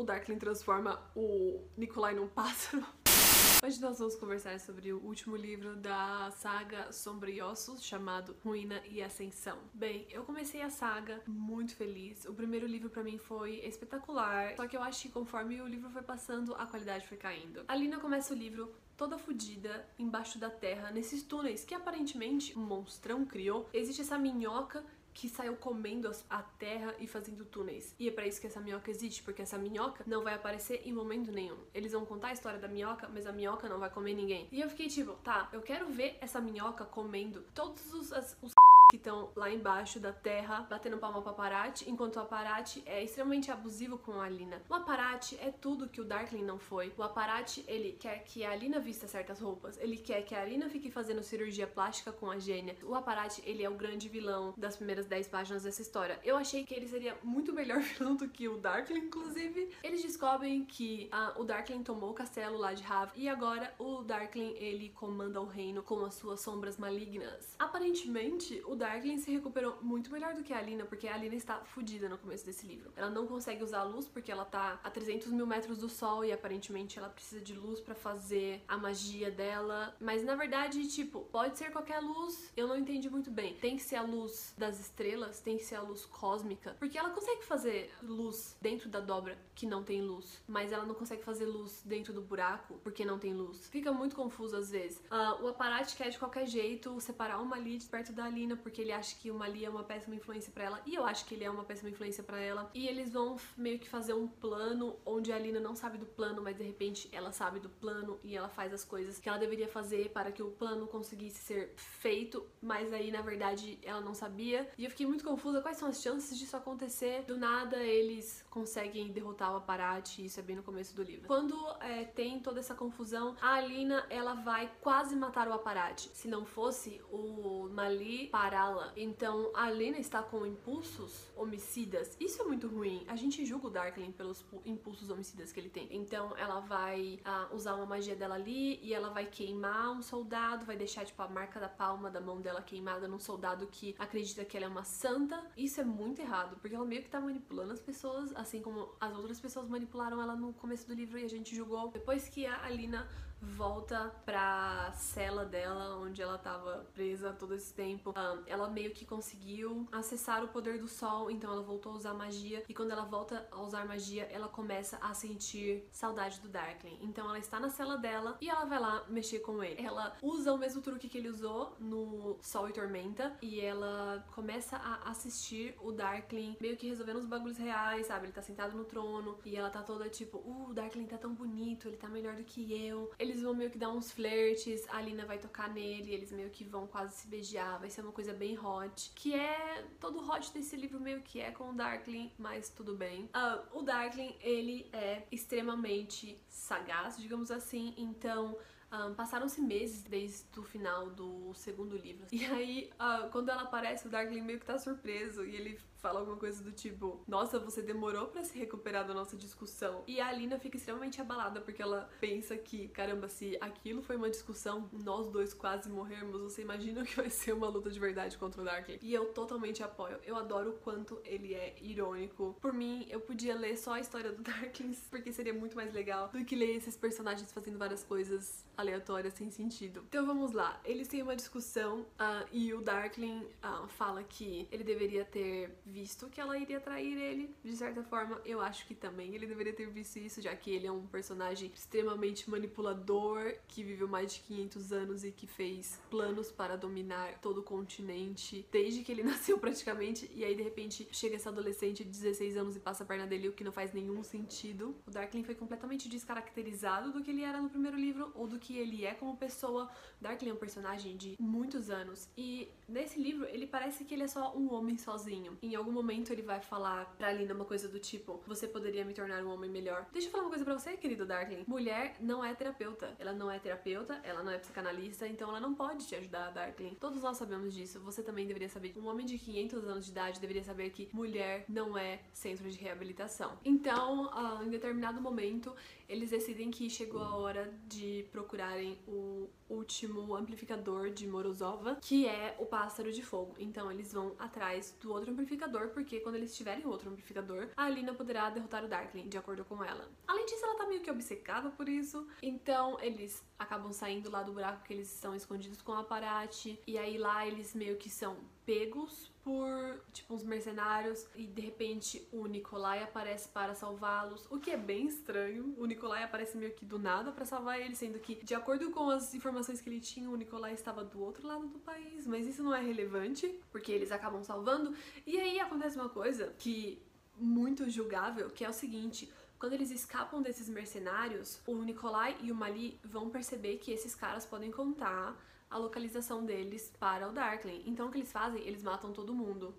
o Darkling transforma o Nikolai num pássaro. Hoje nós vamos conversar sobre o último livro da saga Sombriossos, chamado Ruína e Ascensão. Bem, eu comecei a saga muito feliz. O primeiro livro para mim foi espetacular, só que eu acho que conforme o livro foi passando, a qualidade foi caindo. A Lina começa o livro toda fodida embaixo da terra, nesses túneis que aparentemente um monstrão criou. Existe essa minhoca que saiu comendo a terra e fazendo túneis. E é para isso que essa minhoca existe, porque essa minhoca não vai aparecer em momento nenhum. Eles vão contar a história da minhoca, mas a minhoca não vai comer ninguém. E eu fiquei tipo, tá, eu quero ver essa minhoca comendo todos os, as, os que estão lá embaixo da terra batendo palma pro Aparati, enquanto o Aparati é extremamente abusivo com a Alina. O Aparati é tudo que o Darkling não foi. O Aparati, ele quer que a Alina vista certas roupas, ele quer que a Alina fique fazendo cirurgia plástica com a Gênia. O Aparati, ele é o grande vilão das primeiras 10 páginas dessa história. Eu achei que ele seria muito melhor vilão do que o Darkling, inclusive. Eles descobrem que ah, o Darkling tomou o castelo lá de Rav e agora o Darkling, ele comanda o reino com as suas sombras malignas. Aparentemente, o Darkling se recuperou muito melhor do que a Alina, porque a Alina está fodida no começo desse livro. Ela não consegue usar a luz porque ela tá a 300 mil metros do sol e aparentemente ela precisa de luz para fazer a magia dela. Mas na verdade, tipo, pode ser qualquer luz, eu não entendi muito bem. Tem que ser a luz das estrelas, tem que ser a luz cósmica, porque ela consegue fazer luz dentro da dobra que não tem luz, mas ela não consegue fazer luz dentro do buraco porque não tem luz. Fica muito confuso às vezes. Uh, o Aparate quer de qualquer jeito separar uma Mali de perto da Alina porque ele acha que o Mali é uma péssima influência para ela e eu acho que ele é uma péssima influência para ela. E eles vão meio que fazer um plano onde a Alina não sabe do plano, mas de repente ela sabe do plano e ela faz as coisas que ela deveria fazer para que o plano conseguisse ser feito, mas aí na verdade ela não sabia. E eu fiquei muito confusa quais são as chances disso acontecer. Do nada eles conseguem derrotar o Aparate, isso é bem no começo do livro. Quando é, tem toda essa confusão, a Alina ela vai quase matar o Aparate. Se não fosse o Mali pará-la. Então a Lena está com impulsos homicidas. Isso é muito ruim. A gente julga o Darkling pelos impulsos homicidas que ele tem. Então ela vai usar uma magia dela ali e ela vai queimar um soldado, vai deixar tipo a marca da palma da mão dela queimada num soldado que acredita que ela é uma santa. Isso é muito errado, porque ela meio que tá manipulando as pessoas, assim como as outras pessoas manipularam ela no começo do livro e a gente julgou. Depois que a Alina volta pra cela dela, onde ela tava presa todo esse tempo. Um, ela meio que conseguiu acessar o poder do sol, então ela voltou a usar magia. E quando ela volta a usar magia, ela começa a sentir saudade do Darkling. Então ela está na cela dela e ela vai lá mexer com ele. Ela usa o mesmo truque que ele usou no Sol e Tormenta e ela começa a assistir o Darkling meio que resolvendo os bagulhos reais, sabe? Ele tá sentado no trono e ela tá toda tipo, uh, o Darkling tá tão bonito, ele tá melhor do que eu. Ele eles vão meio que dar uns flertes, a Lina vai tocar nele, eles meio que vão quase se beijar, vai ser uma coisa bem hot. Que é. Todo hot desse livro meio que é com o Darkling, mas tudo bem. Uh, o Darkling, ele é extremamente sagaz, digamos assim, então. Um, Passaram-se meses desde o final do segundo livro. E aí, uh, quando ela aparece, o Darkling meio que tá surpreso e ele fala alguma coisa do tipo: Nossa, você demorou para se recuperar da nossa discussão. E a Alina fica extremamente abalada porque ela pensa que, caramba, se aquilo foi uma discussão, nós dois quase morrermos, você imagina que vai ser uma luta de verdade contra o Darkling. E eu totalmente apoio. Eu adoro o quanto ele é irônico. Por mim, eu podia ler só a história do Darkling, porque seria muito mais legal do que ler esses personagens fazendo várias coisas aleatórias sem sentido. Então vamos lá. Eles têm uma discussão uh, e o Darkling uh, fala que ele deveria ter visto que ela iria trair ele. De certa forma, eu acho que também ele deveria ter visto isso, já que ele é um personagem extremamente manipulador, que viveu mais de 500 anos e que fez planos para dominar todo o continente desde que ele nasceu praticamente. E aí, de repente, chega essa adolescente de 16 anos e passa a perna dele, o que não faz nenhum sentido. O Darkling foi completamente descaracterizado do que ele era no primeiro livro ou do que ele é como pessoa. Darkling é um personagem de muitos anos e nesse livro ele parece que ele é só um homem sozinho. Em algum momento ele vai falar pra Lina uma coisa do tipo: Você poderia me tornar um homem melhor. Deixa eu falar uma coisa pra você, querido Darkling. Mulher não é terapeuta. Ela não é terapeuta, ela não é psicanalista, então ela não pode te ajudar, Darkling. Todos nós sabemos disso. Você também deveria saber. Um homem de 500 anos de idade deveria saber que mulher não é centro de reabilitação. Então, uh, em determinado momento, eles decidem que chegou a hora de procurarem o último amplificador de Morozova, que é o pássaro de fogo. Então, eles vão atrás do outro amplificador porque quando eles tiverem outro amplificador, a Alina poderá derrotar o Darkling, de acordo com ela. Além disso, ela tá meio que obcecada por isso, então eles acabam saindo lá do buraco que eles estão escondidos com a Parati, e aí lá eles meio que são pegos por, tipo, uns mercenários e de repente o Nikolai aparece para salvá-los, o que é bem estranho. O Nikolai aparece meio que do nada para salvar ele, sendo que, de acordo com as informações que ele tinha, o Nikolai estava do outro lado do país, mas isso não é relevante, porque eles acabam salvando. E aí acontece uma coisa que muito julgável, que é o seguinte: quando eles escapam desses mercenários, o Nikolai e o Mali vão perceber que esses caras podem contar a localização deles para o Darkling. Então o que eles fazem? Eles matam todo mundo.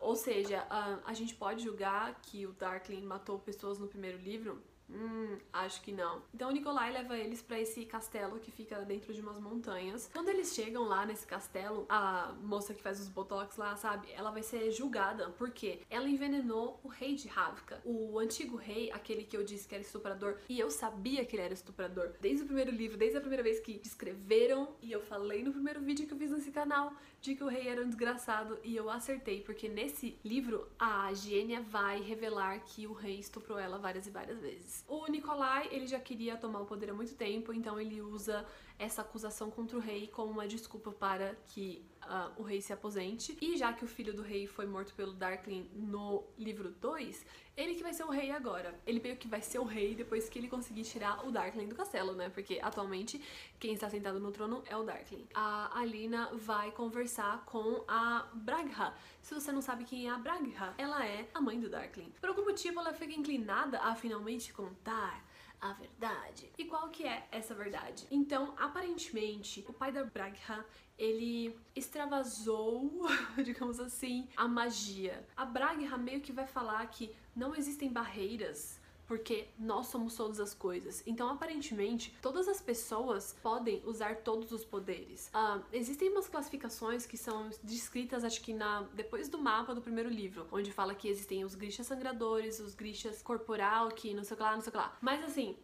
Ou seja, a, a gente pode julgar que o Darkling matou pessoas no primeiro livro? Hum, acho que não. Então o Nikolai leva eles para esse castelo que fica dentro de umas montanhas. Quando eles chegam lá nesse castelo, a moça que faz os botox lá, sabe? Ela vai ser julgada porque ela envenenou o rei de Ravka. O antigo rei, aquele que eu disse que era estuprador, e eu sabia que ele era estuprador. Desde o primeiro livro, desde a primeira vez que descreveram, e eu falei no primeiro vídeo que eu fiz nesse canal, de que o rei era um desgraçado, e eu acertei, porque nesse livro a Gênia vai revelar que o rei estuprou ela várias e várias vezes. O Nikolai, ele já queria tomar o poder há muito tempo, então ele usa essa acusação contra o rei como uma desculpa para que uh, o rei se aposente. E já que o filho do rei foi morto pelo Darkling no livro 2, ele que vai ser o rei agora. Ele meio que vai ser o rei depois que ele conseguir tirar o Darkling do castelo, né? Porque atualmente quem está sentado no trono é o Darkling. A Alina vai conversar com a Bragha. Se você não sabe quem é a Bragha, ela é a mãe do Darkling. Por algum motivo ela fica inclinada a finalmente contar a verdade. E qual que é essa verdade? Então, aparentemente, o pai da Bragha, ele extravasou, digamos assim, a magia. A Bragha meio que vai falar que não existem barreiras porque nós somos todas as coisas. Então, aparentemente, todas as pessoas podem usar todos os poderes. Uh, existem umas classificações que são descritas, acho que na depois do mapa do primeiro livro, onde fala que existem os grixas sangradores, os grixas corporal, que não sei o que lá, não sei o que lá. Mas assim,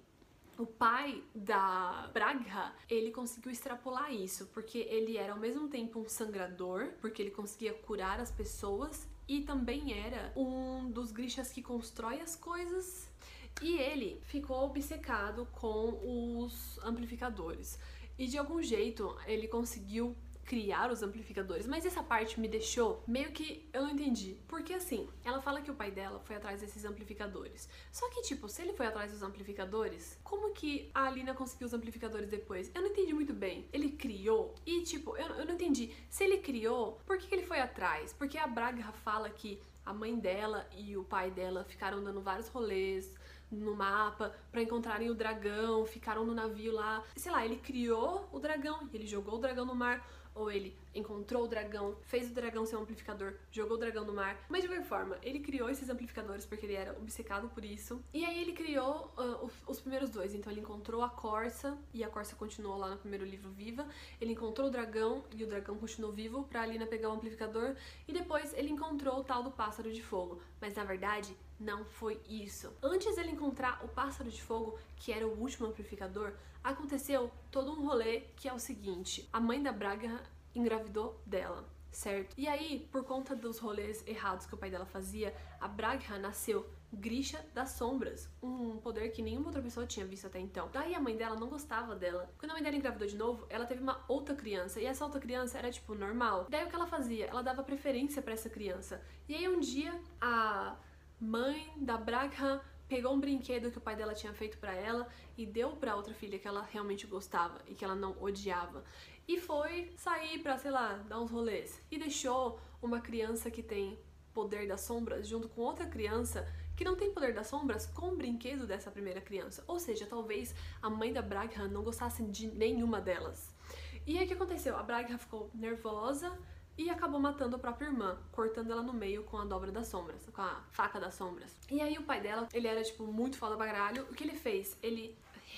o pai da Bragha, ele conseguiu extrapolar isso, porque ele era ao mesmo tempo um sangrador, porque ele conseguia curar as pessoas, e também era um dos grixas que constrói as coisas e ele ficou obcecado com os amplificadores. E de algum jeito ele conseguiu criar os amplificadores, mas essa parte me deixou meio que eu não entendi. Porque assim, ela fala que o pai dela foi atrás desses amplificadores. Só que, tipo, se ele foi atrás dos amplificadores, como que a Alina conseguiu os amplificadores depois? Eu não entendi muito bem. Ele criou e, tipo, eu, eu não entendi. Se ele criou, por que, que ele foi atrás? Porque a Braga fala que a mãe dela e o pai dela ficaram dando vários rolês no mapa para encontrarem o dragão, ficaram no navio lá. Sei lá, ele criou o dragão, ele jogou o dragão no mar ou ele encontrou o dragão, fez o dragão ser um amplificador, jogou o dragão no mar. Mas de qualquer forma, ele criou esses amplificadores porque ele era obcecado por isso. E aí ele criou uh, os, os primeiros dois. Então ele encontrou a Corsa e a Corsa continuou lá no primeiro livro viva. Ele encontrou o dragão e o dragão continuou vivo pra Alina pegar o amplificador. E depois ele encontrou o tal do pássaro de fogo. Mas na verdade, não foi isso. Antes dele encontrar o pássaro de fogo, que era o último amplificador, aconteceu todo um rolê que é o seguinte: a mãe da Braga engravidou dela, certo? E aí, por conta dos rolês errados que o pai dela fazia, a Braga nasceu Grisha das Sombras, um poder que nenhuma outra pessoa tinha visto até então. Daí a mãe dela não gostava dela. Quando a mãe dela engravidou de novo, ela teve uma outra criança, e essa outra criança era tipo normal. Daí o que ela fazia? Ela dava preferência para essa criança. E aí um dia a mãe da Braga pegou um brinquedo que o pai dela tinha feito para ela e deu para outra filha que ela realmente gostava e que ela não odiava. E foi sair para, sei lá, dar uns rolês e deixou uma criança que tem poder das sombras junto com outra criança que não tem poder das sombras com o brinquedo dessa primeira criança. Ou seja, talvez a mãe da Bragha não gostasse de nenhuma delas. E aí o que aconteceu? A Bragha ficou nervosa, e acabou matando a própria irmã, cortando ela no meio com a dobra das sombras, com a faca das sombras. E aí o pai dela, ele era tipo muito foda bagralho, o que ele fez? Ele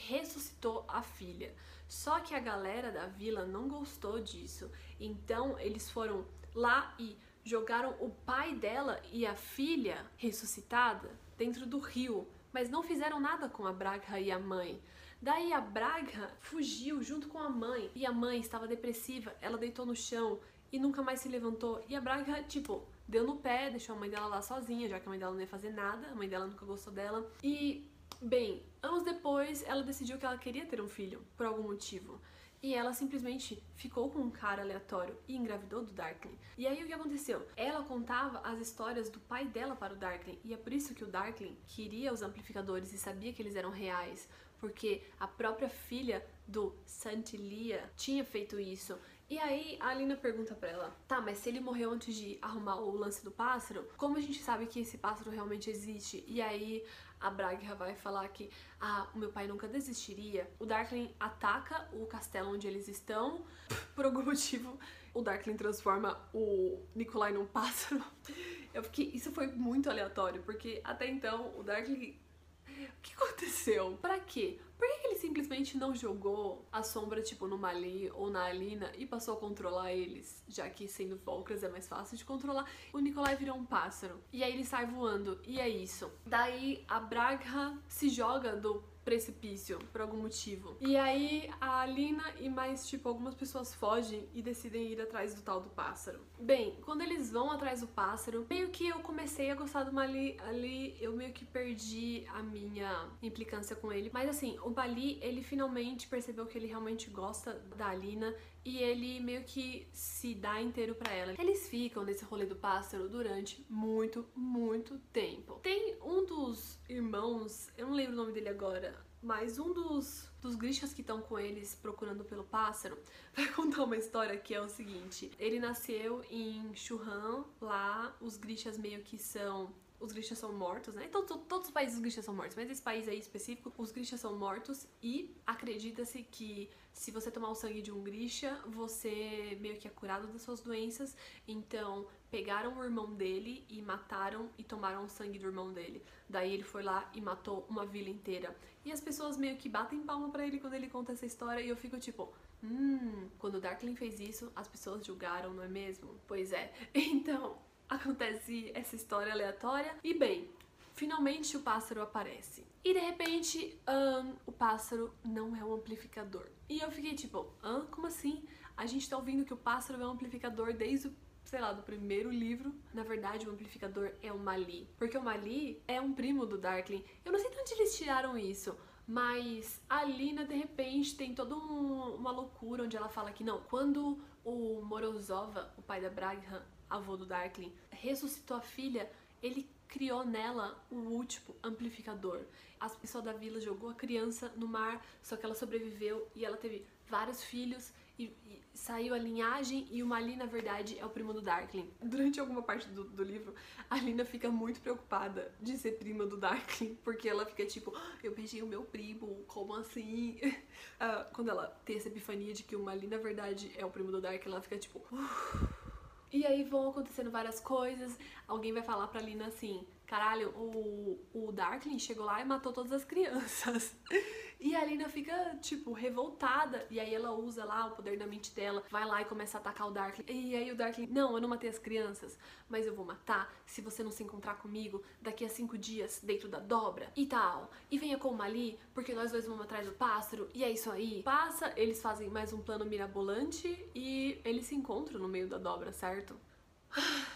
ressuscitou a filha. Só que a galera da vila não gostou disso. Então eles foram lá e jogaram o pai dela e a filha ressuscitada dentro do rio, mas não fizeram nada com a Braga e a mãe. Daí a Braga fugiu junto com a mãe e a mãe estava depressiva, ela deitou no chão e nunca mais se levantou. E a Braga, tipo, deu no pé, deixou a mãe dela lá sozinha, já que a mãe dela não ia fazer nada, a mãe dela nunca gostou dela. E, bem, anos depois, ela decidiu que ela queria ter um filho, por algum motivo. E ela simplesmente ficou com um cara aleatório e engravidou do Darkling. E aí o que aconteceu? Ela contava as histórias do pai dela para o Darkling. E é por isso que o Darkling queria os amplificadores e sabia que eles eram reais. Porque a própria filha do Santilia tinha feito isso. E aí a Alina pergunta pra ela: tá, mas se ele morreu antes de arrumar o lance do pássaro, como a gente sabe que esse pássaro realmente existe? E aí a Braga vai falar que ah, o meu pai nunca desistiria. O Darkling ataca o castelo onde eles estão. Por algum motivo, o Darkling transforma o Nikolai num pássaro. Eu fiquei. Isso foi muito aleatório, porque até então o Darkling. O que aconteceu? Pra quê? Por que ele simplesmente não jogou a sombra, tipo, no Mali ou na Alina e passou a controlar eles? Já que sendo Volcras é mais fácil de controlar. O Nikolai virou um pássaro. E aí ele sai voando. E é isso. Daí a Bragha se joga do precipício por algum motivo. E aí a Alina e mais tipo algumas pessoas fogem e decidem ir atrás do tal do pássaro. Bem, quando eles vão atrás do pássaro, meio que eu comecei a gostar do Mali ali, eu meio que perdi a minha implicância com ele. Mas assim, o Bali, ele finalmente percebeu que ele realmente gosta da Alina e ele meio que se dá inteiro para ela. Eles ficam nesse rolê do pássaro durante muito, muito tempo. Tem um dos irmãos, eu não lembro o nome dele agora, mas um dos, dos grixas que estão com eles procurando pelo pássaro vai contar uma história que é o seguinte: ele nasceu em Churran, lá os grixas meio que são os grixas são mortos, né? Então, todos os países os grixas são mortos, mas esse país aí específico, os grixas são mortos e acredita-se que se você tomar o sangue de um grisha, você meio que é curado das suas doenças. Então, pegaram o irmão dele e mataram e tomaram o sangue do irmão dele. Daí ele foi lá e matou uma vila inteira. E as pessoas meio que batem palma para ele quando ele conta essa história e eu fico tipo, hum, quando o Darkling fez isso, as pessoas julgaram, não é mesmo? Pois é. Então, acontece essa história aleatória. E bem, finalmente o pássaro aparece. E de repente, o pássaro não é um amplificador. E eu fiquei tipo, hã? Como assim? A gente tá ouvindo que o pássaro é um amplificador desde o sei lá, do primeiro livro. Na verdade, o amplificador é o Mali. Porque o Mali é um primo do Darkling. Eu não sei de onde eles tiraram isso. Mas a Lina, de repente, tem toda um, uma loucura onde ela fala que não, quando o Morozova, o pai da Braghan, avô do Darkling, ressuscitou a filha, ele criou nela o último amplificador. As pessoas da vila jogou a criança no mar, só que ela sobreviveu e ela teve vários filhos e, e, saiu a linhagem e o Mali, na verdade, é o primo do Darkling. Durante alguma parte do, do, livro, a Lina fica muito preocupada de ser prima do Darkling, porque ela fica tipo, ah, eu beijei o meu primo, como assim? Uh, quando ela tem essa epifania de que o Mali, na verdade, é o primo do Darkling, ela fica tipo... E aí vão acontecendo várias coisas. Alguém vai falar pra Lina assim: caralho, o, o Darkling chegou lá e matou todas as crianças. E a Lina fica, tipo, revoltada. E aí ela usa lá o poder da mente dela, vai lá e começa a atacar o Darkling. E aí o Darkling, não, eu não matei as crianças, mas eu vou matar se você não se encontrar comigo daqui a cinco dias dentro da dobra e tal. E venha com o Mali, porque nós dois vamos atrás do pássaro. E é isso aí. Passa, eles fazem mais um plano mirabolante e eles se encontram no meio da dobra, certo?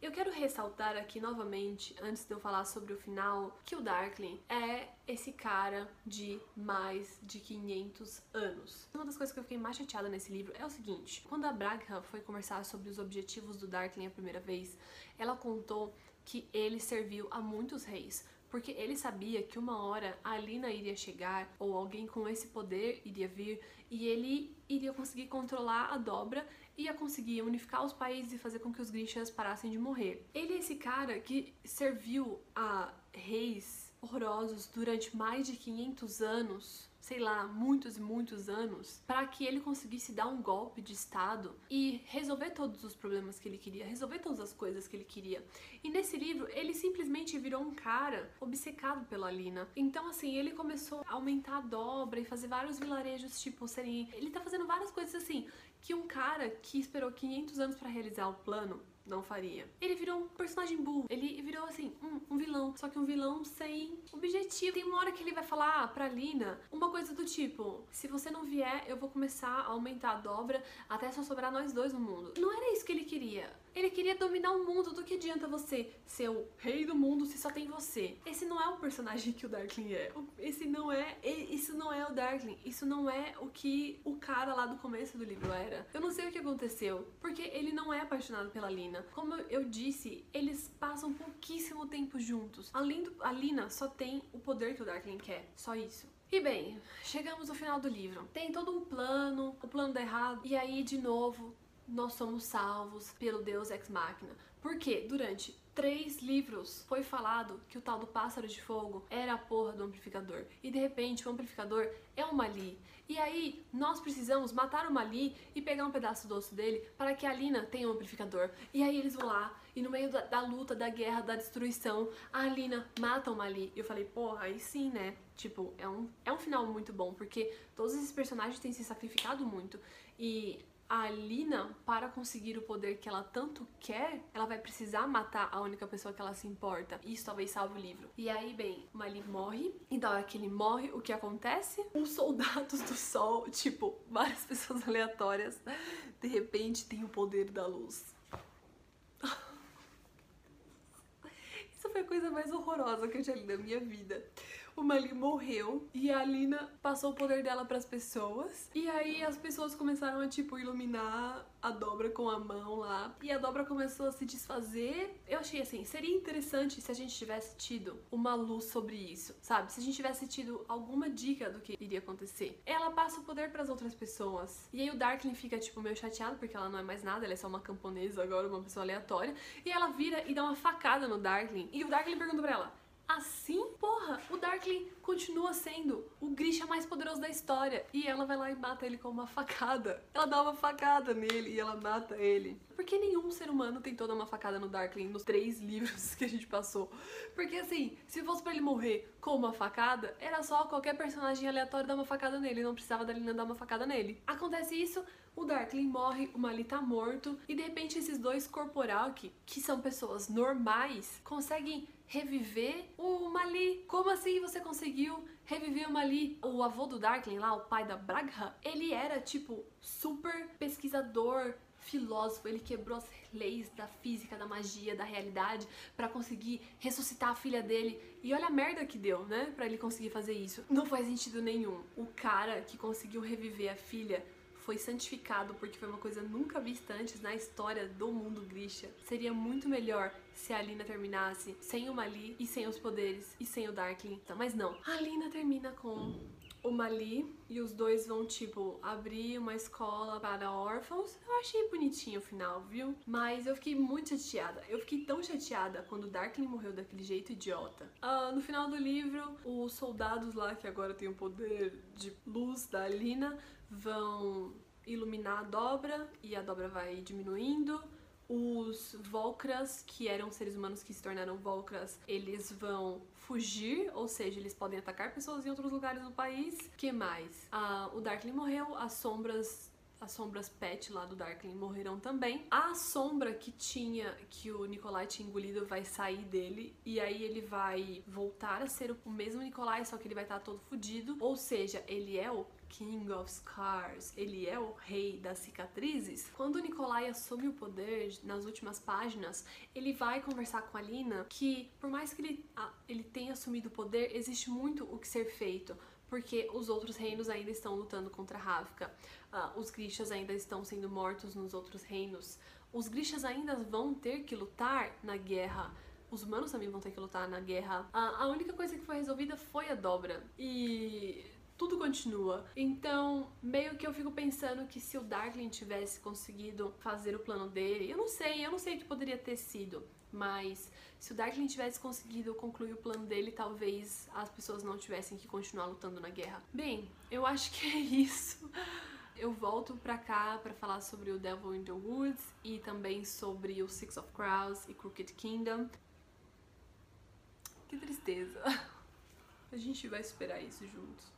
Eu quero ressaltar aqui novamente, antes de eu falar sobre o final, que o Darkling é esse cara de mais de 500 anos. Uma das coisas que eu fiquei mais chateada nesse livro é o seguinte: quando a Bragha foi conversar sobre os objetivos do Darkling a primeira vez, ela contou que ele serviu a muitos reis, porque ele sabia que uma hora a Alina iria chegar ou alguém com esse poder iria vir e ele iria conseguir controlar a dobra ia conseguir unificar os países e fazer com que os Grishas parassem de morrer. Ele é esse cara que serviu a reis horrorosos durante mais de 500 anos sei lá, muitos e muitos anos, para que ele conseguisse dar um golpe de estado e resolver todos os problemas que ele queria, resolver todas as coisas que ele queria. E nesse livro, ele simplesmente virou um cara obcecado pela Lina. Então, assim, ele começou a aumentar a dobra e fazer vários vilarejos, tipo, serem. Ele tá fazendo várias coisas assim que um cara que esperou 500 anos para realizar o plano não faria. Ele virou um personagem burro. Ele virou assim, um, um vilão só que um vilão sem objetivo. Tem uma hora que ele vai falar pra Lina uma coisa do tipo: se você não vier, eu vou começar a aumentar a dobra até só sobrar nós dois no mundo. Não era isso que ele queria. Ele queria dominar o mundo. Do que adianta você ser o rei do mundo se só tem você? Esse não é o personagem que o Darkling é. Esse não é. Isso não é o Darkling. Isso não é o que o cara lá do começo do livro era. Eu não sei o que aconteceu, porque ele não é apaixonado pela Lina. Como eu disse, eles passam pouquíssimo tempo juntos. Além do, a Lina só tem o poder que o Darkling quer. Só isso. E bem, chegamos ao final do livro. Tem todo um plano, o plano dá errado, e aí de novo nós somos salvos pelo Deus Ex Machina. Porque durante três livros foi falado que o tal do pássaro de fogo era a porra do amplificador. E de repente o amplificador é o Mali. E aí nós precisamos matar o Mali e pegar um pedaço do osso dele para que a Alina tenha um amplificador. E aí eles vão lá e no meio da, da luta, da guerra, da destruição, a Alina mata o Mali. E eu falei, porra, aí sim, né? Tipo, é um, é um final muito bom, porque todos esses personagens têm se sacrificado muito. E a Lina, para conseguir o poder que ela tanto quer, ela vai precisar matar a única pessoa que ela se importa. Isso talvez salve o livro. E aí, bem, Mali morre. E da hora que ele morre, o que acontece? Os soldados do sol, tipo, várias pessoas aleatórias, de repente tem o poder da luz. Isso foi a coisa mais horrorosa que eu já li na minha vida o Mali morreu e a Alina passou o poder dela para as pessoas. E aí as pessoas começaram a tipo iluminar a dobra com a mão lá e a dobra começou a se desfazer. Eu achei assim, seria interessante se a gente tivesse tido uma luz sobre isso, sabe? Se a gente tivesse tido alguma dica do que iria acontecer. Ela passa o poder para as outras pessoas. E aí o Darkling fica tipo meio chateado porque ela não é mais nada, ela é só uma camponesa agora, uma pessoa aleatória, e ela vira e dá uma facada no Darkling. E o Darkling pergunta para ela: Assim, porra, o Darkling continua sendo o Grisha mais poderoso da história. E ela vai lá e mata ele com uma facada. Ela dá uma facada nele e ela mata ele. Porque nenhum ser humano tem toda uma facada no Darkling nos três livros que a gente passou. Porque assim, se fosse para ele morrer com uma facada, era só qualquer personagem aleatório dar uma facada nele. Não precisava da Lina dar uma facada nele. Acontece isso, o Darkling morre, o Mali tá morto. E de repente esses dois corporal que, que são pessoas normais conseguem reviver o Mali. Como assim você conseguiu reviver o Mali? O avô do Darkling lá, o pai da Bragha, ele era tipo super pesquisador, filósofo, ele quebrou as leis da física, da magia, da realidade para conseguir ressuscitar a filha dele. E olha a merda que deu, né, para ele conseguir fazer isso. Não faz sentido nenhum. O cara que conseguiu reviver a filha foi santificado porque foi uma coisa nunca vista antes na história do mundo Grisha. Seria muito melhor se a Alina terminasse sem o Mali e sem os poderes e sem o Darkling. Então, mas não. A Alina termina com o Mali e os dois vão, tipo, abrir uma escola para órfãos. Eu achei bonitinho o final, viu? Mas eu fiquei muito chateada. Eu fiquei tão chateada quando o Darkling morreu daquele jeito idiota. Uh, no final do livro, os soldados lá, que agora tem o poder de luz da Alina, vão iluminar a dobra e a dobra vai diminuindo. Os Volcras, que eram seres humanos que se tornaram Volcras, eles vão fugir, ou seja, eles podem atacar pessoas em outros lugares do país. que mais? Ah, o Darkling morreu, as sombras as sombras pet lá do Darkling morreram também. A sombra que tinha, que o Nikolai tinha engolido, vai sair dele. E aí ele vai voltar a ser o mesmo Nikolai, só que ele vai estar todo fudido. Ou seja, ele é o King of Scars, ele é o rei das cicatrizes. Quando o Nikolai assume o poder nas últimas páginas, ele vai conversar com a Lina que, por mais que ele, ele tenha assumido o poder, existe muito o que ser feito porque os outros reinos ainda estão lutando contra Ravka. Uh, os Grishas ainda estão sendo mortos nos outros reinos. Os Grishas ainda vão ter que lutar na guerra. Os humanos também vão ter que lutar na guerra. Uh, a única coisa que foi resolvida foi a dobra. E continua. Então, meio que eu fico pensando que se o Darkling tivesse conseguido fazer o plano dele, eu não sei, eu não sei o que poderia ter sido. Mas se o Darkling tivesse conseguido concluir o plano dele, talvez as pessoas não tivessem que continuar lutando na guerra. Bem, eu acho que é isso. Eu volto pra cá para falar sobre o Devil in the Woods e também sobre o Six of Crows e Crooked Kingdom. Que tristeza. A gente vai superar isso juntos.